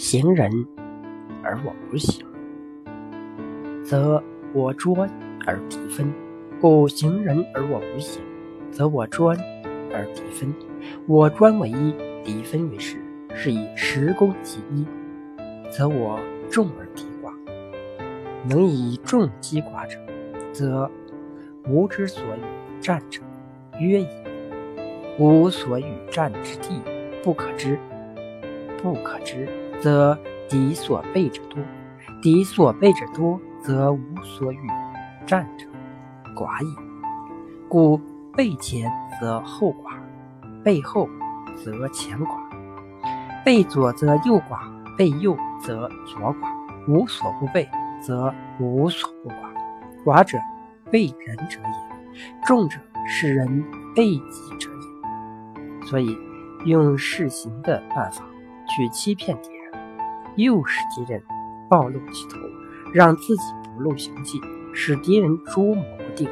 行人而我不行，则我专而敌分；故行人而我不行，则我专而敌分。我专为一，敌分为十，是以十攻其一，则我众而敌寡。能以众击寡者，则吾之所与战者曰矣。吾所与战之地不可知，不可知。则敌所备者多，敌所备者多，则无所与战者寡矣。故备前则后寡，备后则前寡，备左则右寡，备右则左寡。无所不备，则无所不寡。寡者备人者也，众者是人备己者也。所以用试行的办法去欺骗敌人。诱使敌人暴露其头，让自己不露行迹，使敌人捉摸不定，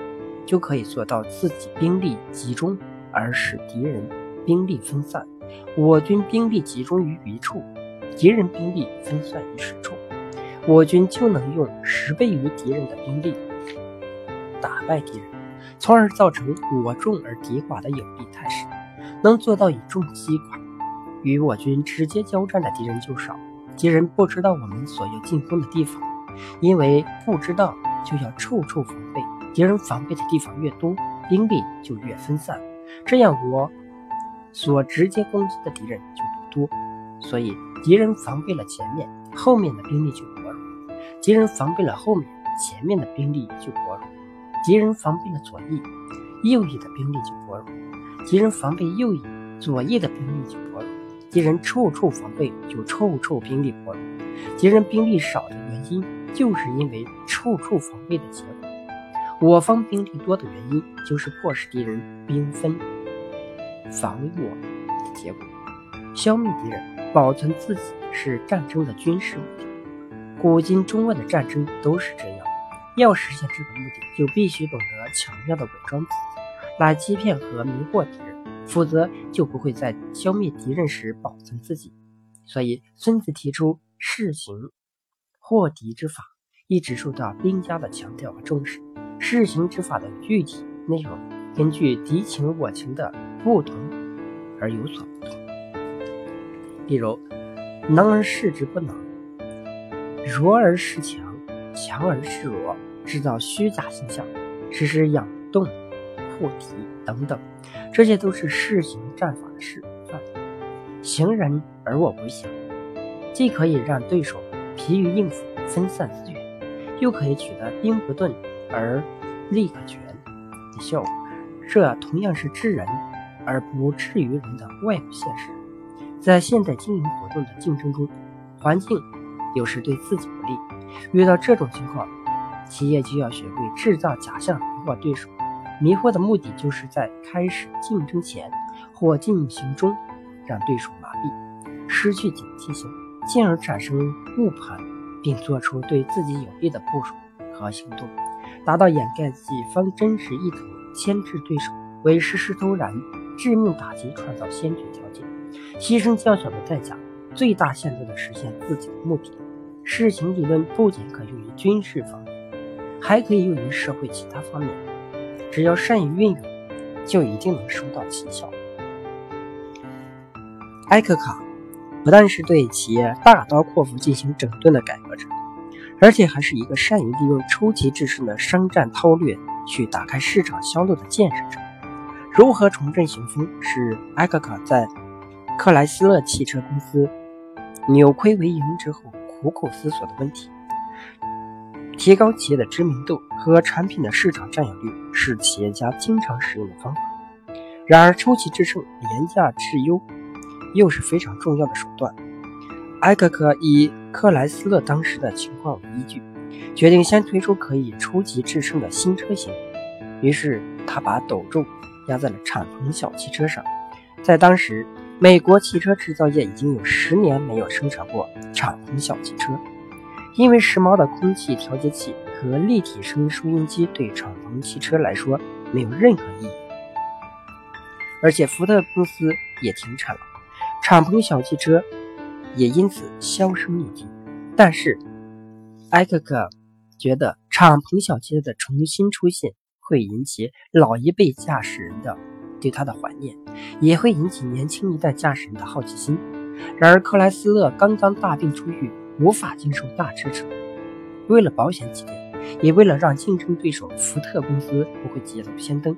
就可以做到自己兵力集中，而使敌人兵力分散。我军兵力集中于一处，敌人兵力分散于十处，我军就能用十倍于敌人的兵力打败敌人，从而造成我众而敌寡的有利态势。能做到以众击寡，与我军直接交战的敌人就少。敌人不知道我们所要进攻的地方，因为不知道就要处处防备。敌人防备的地方越多，兵力就越分散，这样我所直接攻击的敌人就不多。所以敌人防备了前面，后面的兵力就薄弱；敌人防备了后面，前面的兵力就薄弱；敌人防备了左翼，右翼的兵力就薄弱；敌人防备右翼，左翼的兵力就薄弱。敌人处处防备，就处处兵力薄弱。敌人兵力少的原因，就是因为处处防备的结果。我方兵力多的原因，就是迫使敌人兵分防我的结果。消灭敌人，保存自己，是战争的军事目的。古今中外的战争都是这样。要实现这个目的，就必须懂得巧妙的伪装自己，来欺骗和迷惑敌人。否则就不会在消灭敌人时保存自己。所以孙子提出试行获敌之法，一直受到兵家的强调和重视。试行之法的具体内容，根据敌情我情的不同而有所不同。例如，能而示之不能，弱而示强，强而示弱，制造虚假形象，实施佯动护敌等等。这些都是试行战法的示范。行人而我不行，既可以让对手疲于应付、分散资源，又可以取得兵不盾而利可全的效果。这同样是治人而不治于人的外部现实。在现代经营活动的竞争中，环境有时对自己不利。遇到这种情况，企业就要学会制造假象，迷惑对手。迷惑的目的就是在开始竞争前或进行中，让对手麻痹、失去警惕性，进而产生误判，并做出对自己有利的部署和行动，达到掩盖己方真实意图、牵制对手、为实施突然致命打击创造先决条件，牺牲较小的代价，最大限度地实现自己的目的。事情理论不仅可用于军事方面，还可以用于社会其他方面。只要善于运用，就一定能收到奇效。埃克卡不但是对企业大刀阔斧进行整顿的改革者，而且还是一个善于利用出奇制胜的商战韬略去打开市场销路的建设者。如何重振雄风，是埃克卡在克莱斯勒汽车公司扭亏为盈之后苦苦思索的问题。提高企业的知名度和产品的市场占有率是企业家经常使用的方法。然而，出奇制胜、廉价质优又是非常重要的手段。埃克克以克莱斯勒当时的情况为依据，决定先推出可以出奇制胜的新车型。于是，他把斗重压在了敞篷小汽车上。在当时，美国汽车制造业已经有十年没有生产过敞篷小汽车。因为时髦的空气调节器和立体声收音机对敞篷汽车来说没有任何意义，而且福特公司也停产了。敞篷小汽车也因此销声匿迹。但是，埃克克觉得敞篷小汽车的重新出现会引起老一辈驾驶人的对他的怀念，也会引起年轻一代驾驶人的好奇心。然而，克莱斯勒刚刚大病初愈，无法经受大车车。为了保险起见，也为了让竞争对手福特公司不会捷足先登，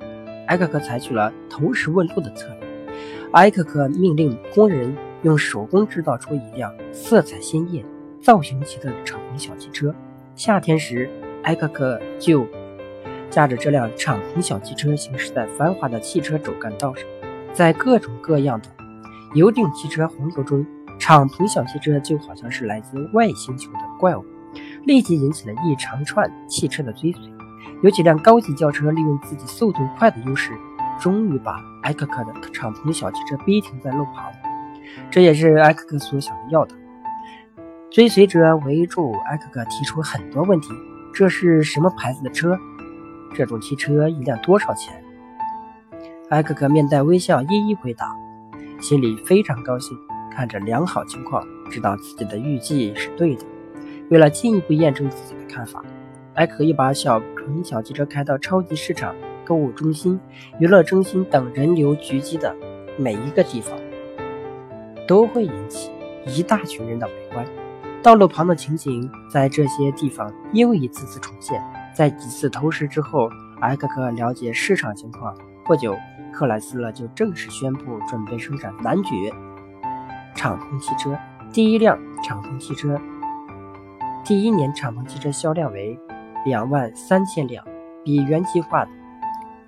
埃克克采取了投石问路的策略。埃克克命令工人用手工制造出一辆色彩鲜艳、造型奇特的敞篷小汽车。夏天时，埃克克就驾着这辆敞篷小汽车行驶在繁华的汽车主干道上，在各种各样的油顶汽车洪流中，敞篷小汽车就好像是来自外星球的怪物。立即引起了一长串汽车的追随，有几辆高级轿车利用自己速度快的优势，终于把艾克克的敞篷小汽车逼停在路旁。这也是艾克克所想要的。追随者围住艾克克，提出很多问题：这是什么牌子的车？这种汽车一辆多少钱？艾克克面带微笑，一一回答，心里非常高兴。看着良好情况，知道自己的预计是对的。为了进一步验证自己的看法，还可以把小鹏小汽车开到超级市场、购物中心、娱乐中心等人流聚集的每一个地方，都会引起一大群人的围观。道路旁的情景在这些地方又一次次重现。在几次投食之后，埃克克了解市场情况。不久，克莱斯勒就正式宣布准备生产男爵敞篷汽车，第一辆敞篷汽车。第一年敞篷汽车销量为两万三千辆，比原计划的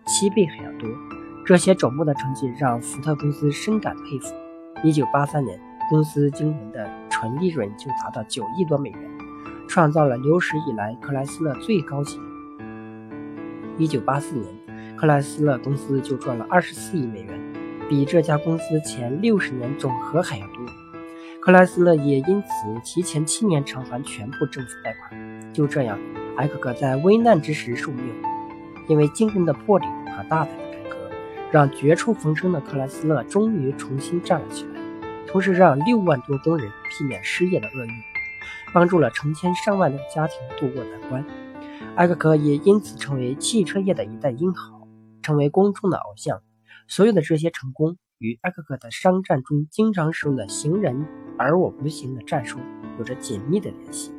七倍还要多。这些瞩目的成绩让福特公司深感佩服。一九八三年，公司经营的纯利润就达到九亿多美元，创造了有史以来克莱斯勒最高纪录。一九八四年，克莱斯勒公司就赚了二十四亿美元，比这家公司前六十年总和还要多。克莱斯勒也因此提前七年偿还全部政府贷款。就这样，埃克克在危难之时受命，因为惊人的魄力和大胆的改革，让绝处逢生的克莱斯勒终于重新站了起来，同时让六万多工人避免失业的厄运，帮助了成千上万的家庭渡过难关。埃克克也因此成为汽车业的一代英豪，成为公众的偶像。所有的这些成功与艾克克的商战中经常使用的“行人”。而我不行的战术有着紧密的联系。